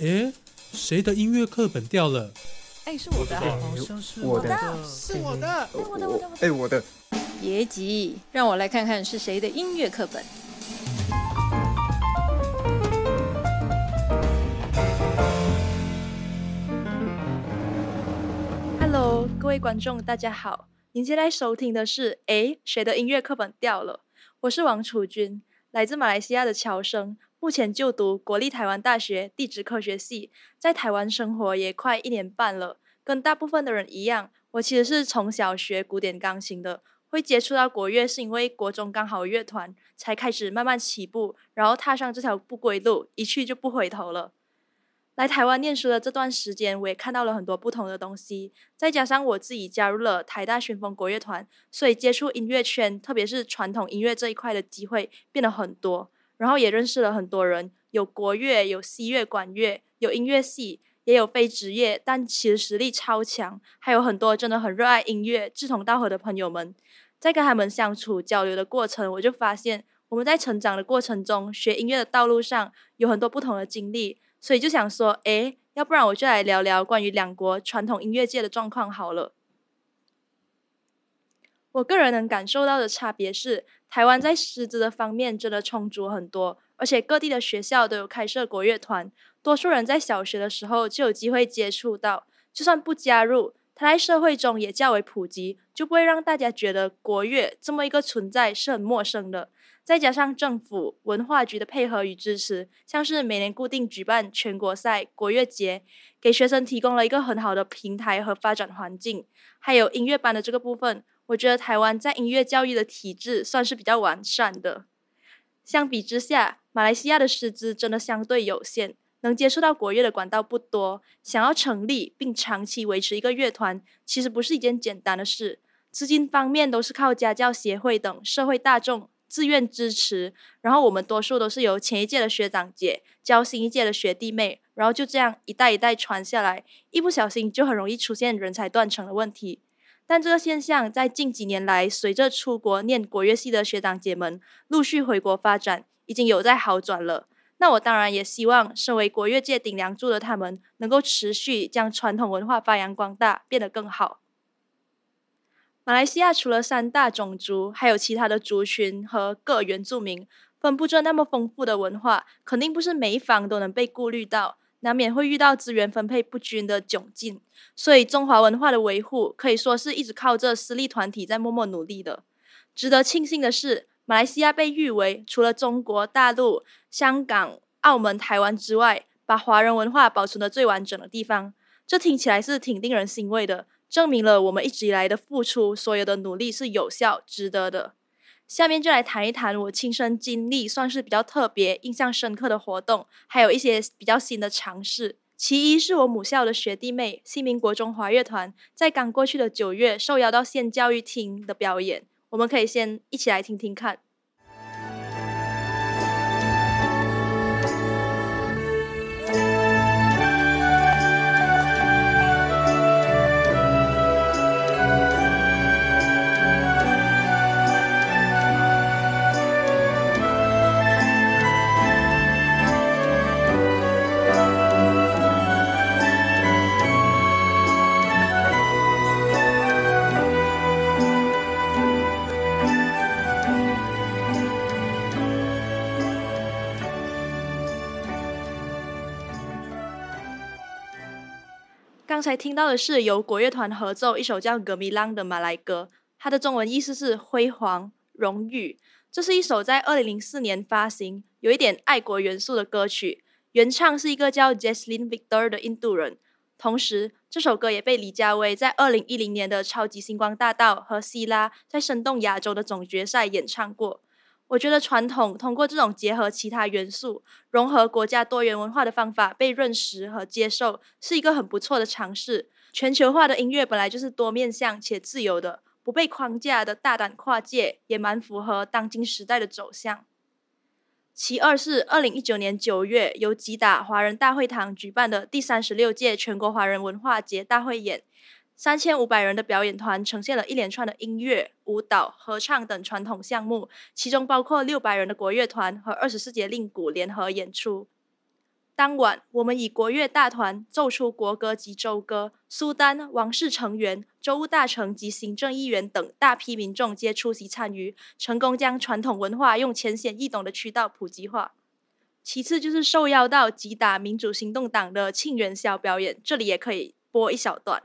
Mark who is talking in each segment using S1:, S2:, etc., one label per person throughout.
S1: 诶，谁的音乐课本掉了？
S2: 哎，是我的啊，
S3: 好像是我的，
S1: 是我的。
S2: 哎，我的，我的，我的。
S3: 哎，我的。
S2: 别急，让我来看看是谁的。音乐课本。Hello，各位观众，大家好。您现在收听的。是《哎，谁的。音乐课本掉了》？我是王楚君，来自马来西亚的。侨生，目前就读国立台湾大学地质科学系，在台湾生活也快一年半了。跟大部分的人一样，我其实是从小学古典钢琴的。会接触到国乐，是因为国中刚好乐团，才开始慢慢起步，然后踏上这条不归路，一去就不回头了。来台湾念书的这段时间，我也看到了很多不同的东西，再加上我自己加入了台大旋风国乐团，所以接触音乐圈，特别是传统音乐这一块的机会变得很多。然后也认识了很多人，有国乐，有西乐管乐，有音乐系，也有非职业，但其实实力超强，还有很多真的很热爱音乐、志同道合的朋友们。在跟他们相处交流的过程，我就发现我们在成长的过程中，学音乐的道路上有很多不同的经历，所以就想说，诶，要不然我就来聊聊关于两国传统音乐界的状况好了。我个人能感受到的差别是，台湾在师资的方面真的充足很多，而且各地的学校都有开设国乐团，多数人在小学的时候就有机会接触到，就算不加入。它在社会中也较为普及，就不会让大家觉得国乐这么一个存在是很陌生的。再加上政府文化局的配合与支持，像是每年固定举办全国赛、国乐节，给学生提供了一个很好的平台和发展环境。还有音乐班的这个部分，我觉得台湾在音乐教育的体制算是比较完善的。相比之下，马来西亚的师资真的相对有限。能接触到国乐的管道不多，想要成立并长期维持一个乐团，其实不是一件简单的事。资金方面都是靠家教协会等社会大众自愿支持，然后我们多数都是由前一届的学长姐教新一届的学弟妹，然后就这样一代一代传下来，一不小心就很容易出现人才断层的问题。但这个现象在近几年来，随着出国念国乐系的学长姐们陆续回国发展，已经有在好转了。那我当然也希望，身为国乐界顶梁柱的他们，能够持续将传统文化发扬光大，变得更好。马来西亚除了三大种族，还有其他的族群和各原住民，分布着那么丰富的文化，肯定不是每一方都能被顾虑到，难免会遇到资源分配不均的窘境。所以，中华文化的维护，可以说是一直靠着私立团体在默默努力的。值得庆幸的是。马来西亚被誉为除了中国大陆、香港、澳门、台湾之外，把华人文化保存的最完整的地方。这听起来是挺令人欣慰的，证明了我们一直以来的付出，所有的努力是有效、值得的。下面就来谈一谈我亲身经历算是比较特别、印象深刻的活动，还有一些比较新的尝试。其一是我母校的学弟妹新民国中华乐团，在刚过去的九月受邀到县教育厅的表演。我们可以先一起来听听看。刚才听到的是由国乐团合奏一首叫《格米浪》的马来歌，它的中文意思是辉煌、荣誉。这是一首在二零零四年发行、有一点爱国元素的歌曲，原唱是一个叫 Jaslyn Victor 的印度人。同时，这首歌也被李佳薇在二零一零年的《超级星光大道》和希拉在《生动亚洲》的总决赛演唱过。我觉得传统通过这种结合其他元素、融合国家多元文化的方法被认识和接受，是一个很不错的尝试。全球化的音乐本来就是多面向且自由的，不被框架的大胆跨界，也蛮符合当今时代的走向。其二是二零一九年九月由吉打华人大会堂举办的第三十六届全国华人文化节大会演。三千五百人的表演团呈现了一连串的音乐、舞蹈、合唱等传统项目，其中包括六百人的国乐团和二十四节令鼓联合演出。当晚，我们以国乐大团奏出国歌及州歌，苏丹、王室成员、州务大臣及行政议员等大批民众皆出席参与，成功将传统文化用浅显易懂的渠道普及化。其次就是受邀到击打民主行动党的庆元宵表演，这里也可以播一小段。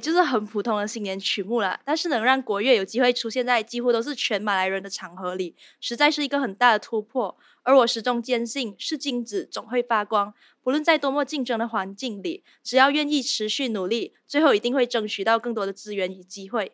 S2: 就是很普通的新年曲目啦，但是能让国乐有机会出现在几乎都是全马来人的场合里，实在是一个很大的突破。而我始终坚信，是金子总会发光，不论在多么竞争的环境里，只要愿意持续努力，最后一定会争取到更多的资源与机会。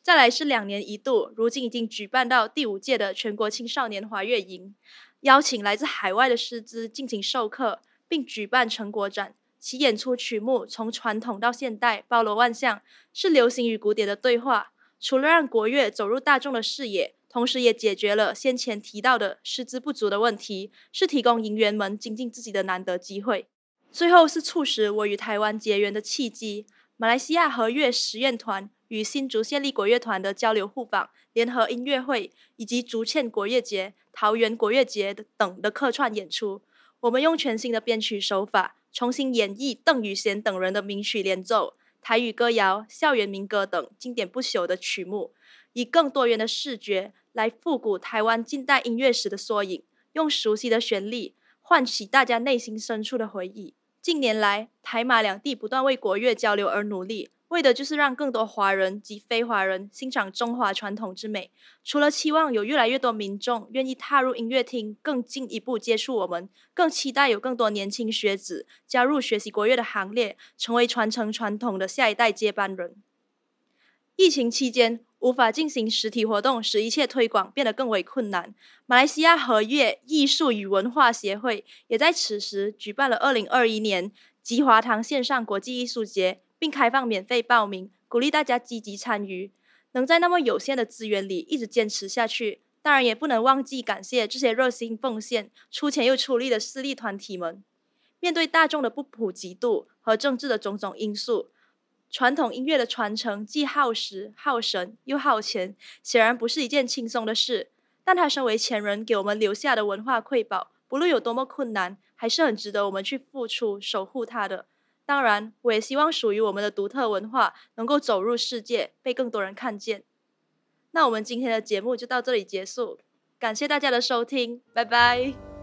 S2: 再来是两年一度，如今已经举办到第五届的全国青少年华乐营，邀请来自海外的师资进行授课，并举办成果展。其演出曲目从传统到现代，包罗万象，是流行与古典的对话。除了让国乐走入大众的视野，同时也解决了先前提到的师资不足的问题，是提供营员们精进自己的难得机会。最后是促使我与台湾结缘的契机。马来西亚和乐实验团与新竹县立国乐团的交流互访、联合音乐会，以及竹堑国乐节、桃园国乐节等的客串演出，我们用全新的编曲手法。重新演绎邓宇贤等人的名曲连奏、台语歌谣、校园民歌等经典不朽的曲目，以更多元的视觉来复古台湾近代音乐史的缩影，用熟悉的旋律唤起大家内心深处的回忆。近年来，台马两地不断为国乐交流而努力。为的就是让更多华人及非华人欣赏中华传统之美。除了期望有越来越多民众愿意踏入音乐厅，更进一步接触我们，更期待有更多年轻学子加入学习国乐的行列，成为传承传统的下一代接班人。疫情期间无法进行实体活动，使一切推广变得更为困难。马来西亚和乐艺术与文化协会也在此时举办了二零二一年吉华堂线上国际艺术节。并开放免费报名，鼓励大家积极参与。能在那么有限的资源里一直坚持下去，当然也不能忘记感谢这些热心奉献、出钱又出力的私立团体们。面对大众的不普及度和政治的种种因素，传统音乐的传承既耗时、耗神又耗钱，显然不是一件轻松的事。但它身为前人给我们留下的文化瑰宝，不论有多么困难，还是很值得我们去付出、守护它的。当然，我也希望属于我们的独特文化能够走入世界，被更多人看见。那我们今天的节目就到这里结束，感谢大家的收听，拜拜。